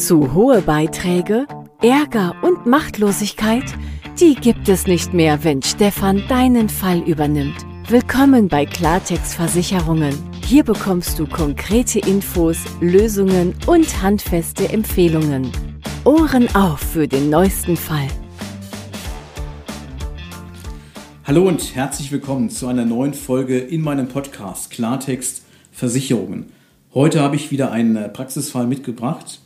Zu hohe Beiträge, Ärger und Machtlosigkeit, die gibt es nicht mehr, wenn Stefan deinen Fall übernimmt. Willkommen bei Klartext Versicherungen. Hier bekommst du konkrete Infos, Lösungen und handfeste Empfehlungen. Ohren auf für den neuesten Fall. Hallo und herzlich willkommen zu einer neuen Folge in meinem Podcast Klartext Versicherungen. Heute habe ich wieder einen Praxisfall mitgebracht.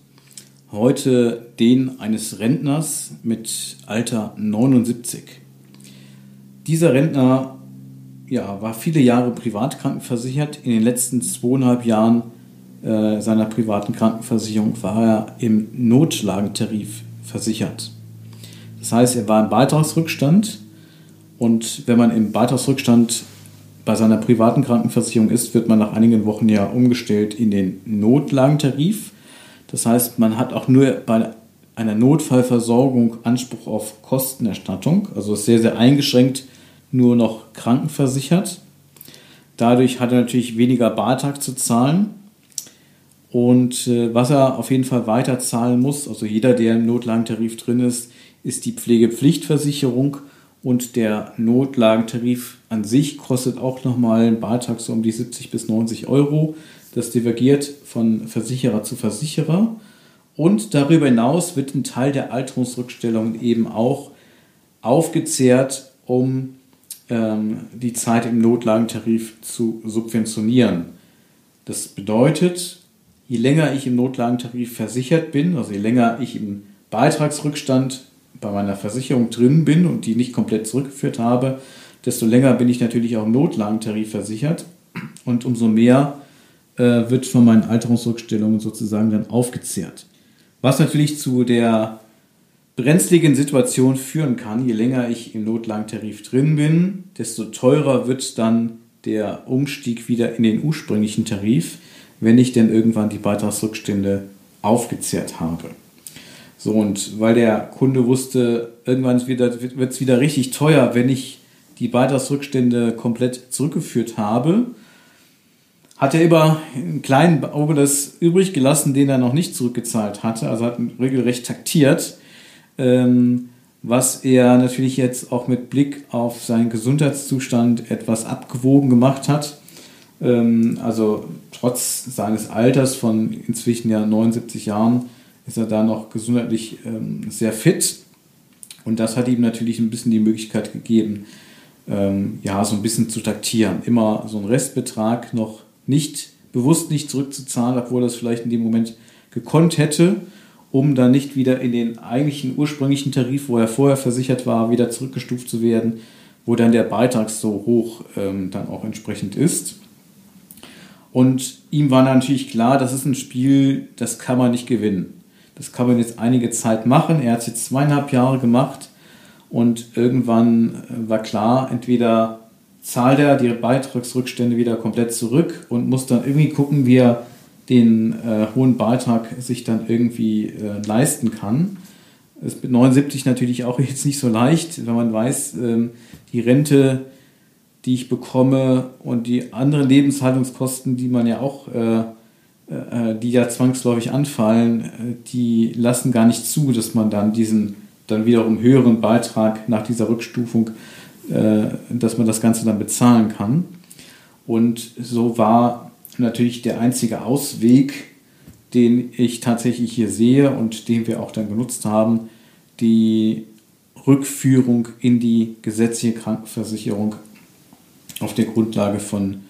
Heute den eines Rentners mit Alter 79. Dieser Rentner ja, war viele Jahre privat krankenversichert. In den letzten zweieinhalb Jahren äh, seiner privaten Krankenversicherung war er im Notlagentarif versichert. Das heißt, er war im Beitragsrückstand und wenn man im Beitragsrückstand bei seiner privaten Krankenversicherung ist, wird man nach einigen Wochen ja umgestellt in den Notlagentarif. Das heißt, man hat auch nur bei einer Notfallversorgung Anspruch auf Kostenerstattung, also ist sehr, sehr eingeschränkt nur noch krankenversichert. Dadurch hat er natürlich weniger Beitrag zu zahlen. Und äh, was er auf jeden Fall weiter zahlen muss, also jeder, der im Notlagentarif drin ist, ist die Pflegepflichtversicherung und der Notlagentarif an sich kostet auch nochmal einen Beitrag so um die 70 bis 90 Euro. Das divergiert von Versicherer zu Versicherer. Und darüber hinaus wird ein Teil der Alterungsrückstellungen eben auch aufgezehrt, um ähm, die Zeit im Notlagentarif zu subventionieren. Das bedeutet, je länger ich im Notlagentarif versichert bin, also je länger ich im Beitragsrückstand bei meiner Versicherung drin bin und die nicht komplett zurückgeführt habe, desto länger bin ich natürlich auch im Notlagentarif versichert und umso mehr äh, wird von meinen Alterungsrückstellungen sozusagen dann aufgezehrt. Was natürlich zu der brenzligen Situation führen kann. Je länger ich im Notlagentarif drin bin, desto teurer wird dann der Umstieg wieder in den ursprünglichen Tarif, wenn ich denn irgendwann die Beitragsrückstände aufgezehrt habe. So, und weil der Kunde wusste, irgendwann wird es wieder richtig teuer, wenn ich die Beitragsrückstände komplett zurückgeführt habe, hat er immer einen kleinen Auge das übrig gelassen, den er noch nicht zurückgezahlt hatte, also hat regelrecht taktiert ähm, was er natürlich jetzt auch mit Blick auf seinen Gesundheitszustand etwas abgewogen gemacht hat. Ähm, also trotz seines Alters von inzwischen ja 79 Jahren ist er da noch gesundheitlich ähm, sehr fit. Und das hat ihm natürlich ein bisschen die Möglichkeit gegeben, ähm, ja, so ein bisschen zu taktieren. Immer so einen Restbetrag noch nicht, bewusst nicht zurückzuzahlen, obwohl es vielleicht in dem Moment gekonnt hätte um dann nicht wieder in den eigentlichen ursprünglichen Tarif, wo er vorher versichert war, wieder zurückgestuft zu werden, wo dann der Beitrag so hoch ähm, dann auch entsprechend ist. Und ihm war natürlich klar, das ist ein Spiel, das kann man nicht gewinnen. Das kann man jetzt einige Zeit machen. Er hat es jetzt zweieinhalb Jahre gemacht und irgendwann äh, war klar, entweder zahlt er die Beitragsrückstände wieder komplett zurück und muss dann irgendwie gucken, wie er den äh, hohen Beitrag sich dann irgendwie äh, leisten kann. Ist mit 79 natürlich auch jetzt nicht so leicht, wenn man weiß, ähm, die Rente, die ich bekomme und die anderen Lebenshaltungskosten, die man ja auch, äh, äh die ja zwangsläufig anfallen, äh, die lassen gar nicht zu, dass man dann diesen dann wiederum höheren Beitrag nach dieser Rückstufung, äh, dass man das Ganze dann bezahlen kann. Und so war natürlich der einzige Ausweg, den ich tatsächlich hier sehe und den wir auch dann genutzt haben, die Rückführung in die gesetzliche Krankenversicherung auf der Grundlage von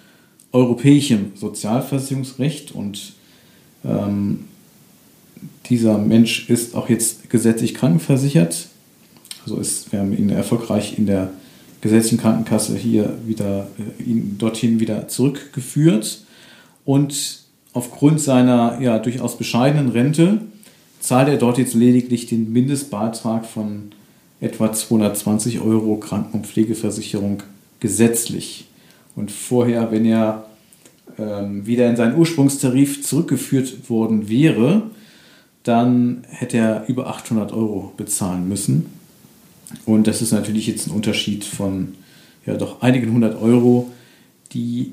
europäischem Sozialversicherungsrecht und ähm, dieser Mensch ist auch jetzt gesetzlich krankenversichert. Also ist, wir haben ihn erfolgreich in der gesetzlichen Krankenkasse hier wieder, äh, ihn dorthin wieder zurückgeführt und aufgrund seiner ja durchaus bescheidenen Rente zahlt er dort jetzt lediglich den Mindestbeitrag von etwa 220 Euro Kranken- und Pflegeversicherung gesetzlich. Und vorher, wenn er ähm, wieder in seinen Ursprungstarif zurückgeführt worden wäre, dann hätte er über 800 Euro bezahlen müssen. Und das ist natürlich jetzt ein Unterschied von ja doch einigen hundert Euro, die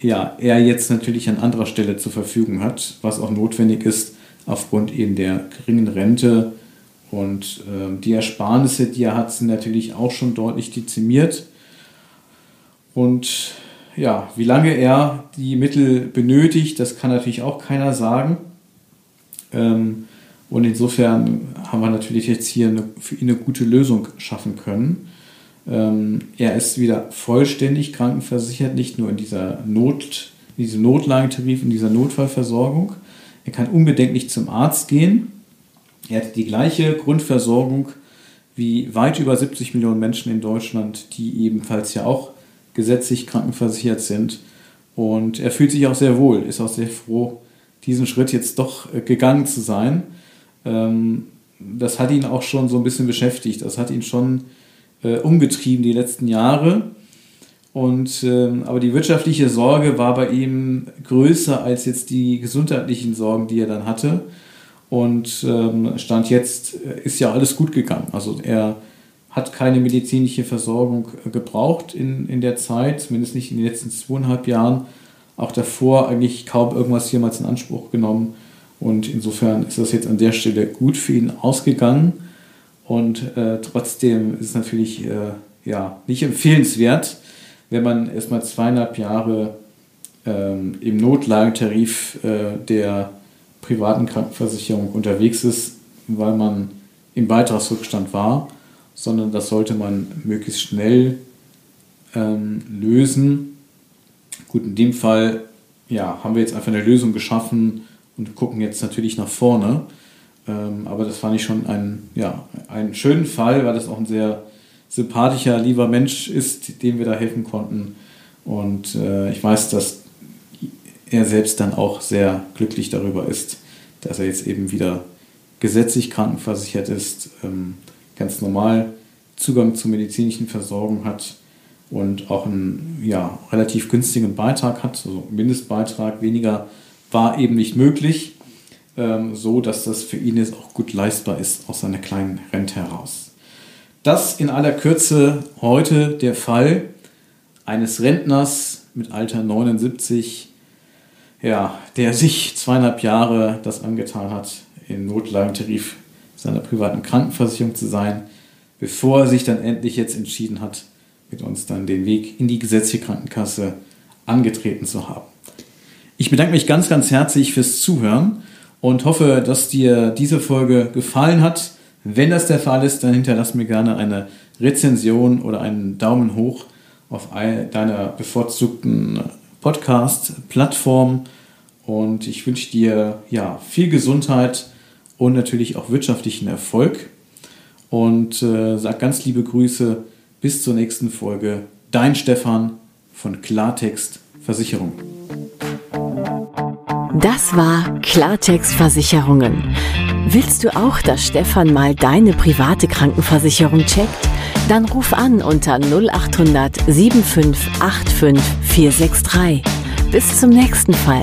ja, er jetzt natürlich an anderer Stelle zur Verfügung hat, was auch notwendig ist, aufgrund eben der geringen Rente. Und äh, die Ersparnisse, die er hat, sind natürlich auch schon deutlich dezimiert. Und ja, wie lange er die Mittel benötigt, das kann natürlich auch keiner sagen. Ähm, und insofern haben wir natürlich jetzt hier eine, für ihn eine gute Lösung schaffen können. Ähm, er ist wieder vollständig krankenversichert, nicht nur in dieser Not, in diesem Notlagentarif, in dieser Notfallversorgung. Er kann unbedenklich zum Arzt gehen. Er hat die gleiche Grundversorgung wie weit über 70 Millionen Menschen in Deutschland, die ebenfalls ja auch gesetzlich krankenversichert sind. Und er fühlt sich auch sehr wohl, ist auch sehr froh, diesen Schritt jetzt doch äh, gegangen zu sein. Ähm, das hat ihn auch schon so ein bisschen beschäftigt. Das hat ihn schon äh, umgetrieben die letzten Jahre. Und, ähm, aber die wirtschaftliche Sorge war bei ihm größer als jetzt die gesundheitlichen Sorgen, die er dann hatte. Und ähm, Stand jetzt äh, ist ja alles gut gegangen. Also er hat keine medizinische Versorgung äh, gebraucht in, in der Zeit, zumindest nicht in den letzten zweieinhalb Jahren. Auch davor eigentlich kaum irgendwas jemals in Anspruch genommen. Und insofern ist das jetzt an der Stelle gut für ihn ausgegangen. Und äh, trotzdem ist es natürlich äh, ja, nicht empfehlenswert, wenn man erstmal zweieinhalb Jahre ähm, im Notlagentarif äh, der privaten Krankenversicherung unterwegs ist, weil man im Beitragsrückstand war, sondern das sollte man möglichst schnell ähm, lösen. Gut, in dem Fall ja, haben wir jetzt einfach eine Lösung geschaffen und gucken jetzt natürlich nach vorne. Ähm, aber das fand ich schon einen, ja, einen schönen Fall, weil das auch ein sehr sympathischer, lieber Mensch ist, dem wir da helfen konnten. Und äh, ich weiß, dass er selbst dann auch sehr glücklich darüber ist, dass er jetzt eben wieder gesetzlich krankenversichert ist, ähm, ganz normal Zugang zur medizinischen Versorgung hat und auch einen ja, relativ günstigen Beitrag hat, also Mindestbeitrag, weniger war eben nicht möglich ähm, so dass das für ihn jetzt auch gut leistbar ist aus seiner kleinen Rente heraus. Das in aller Kürze heute der Fall eines Rentners mit Alter 79, ja, der sich zweieinhalb Jahre das angetan hat, im Notlagentarif seiner privaten Krankenversicherung zu sein, bevor er sich dann endlich jetzt entschieden hat, mit uns dann den Weg in die gesetzliche Krankenkasse angetreten zu haben. Ich bedanke mich ganz, ganz herzlich fürs Zuhören und hoffe, dass dir diese Folge gefallen hat. Wenn das der Fall ist, dann hinterlass mir gerne eine Rezension oder einen Daumen hoch auf deiner bevorzugten Podcast-Plattform. Und ich wünsche dir ja viel Gesundheit und natürlich auch wirtschaftlichen Erfolg. Und äh, sag ganz liebe Grüße. Bis zur nächsten Folge. Dein Stefan von Klartext Versicherung. Das war Klartext Versicherungen. Willst du auch, dass Stefan mal deine private Krankenversicherung checkt? Dann ruf an unter 0800 7585 463. Bis zum nächsten Fall.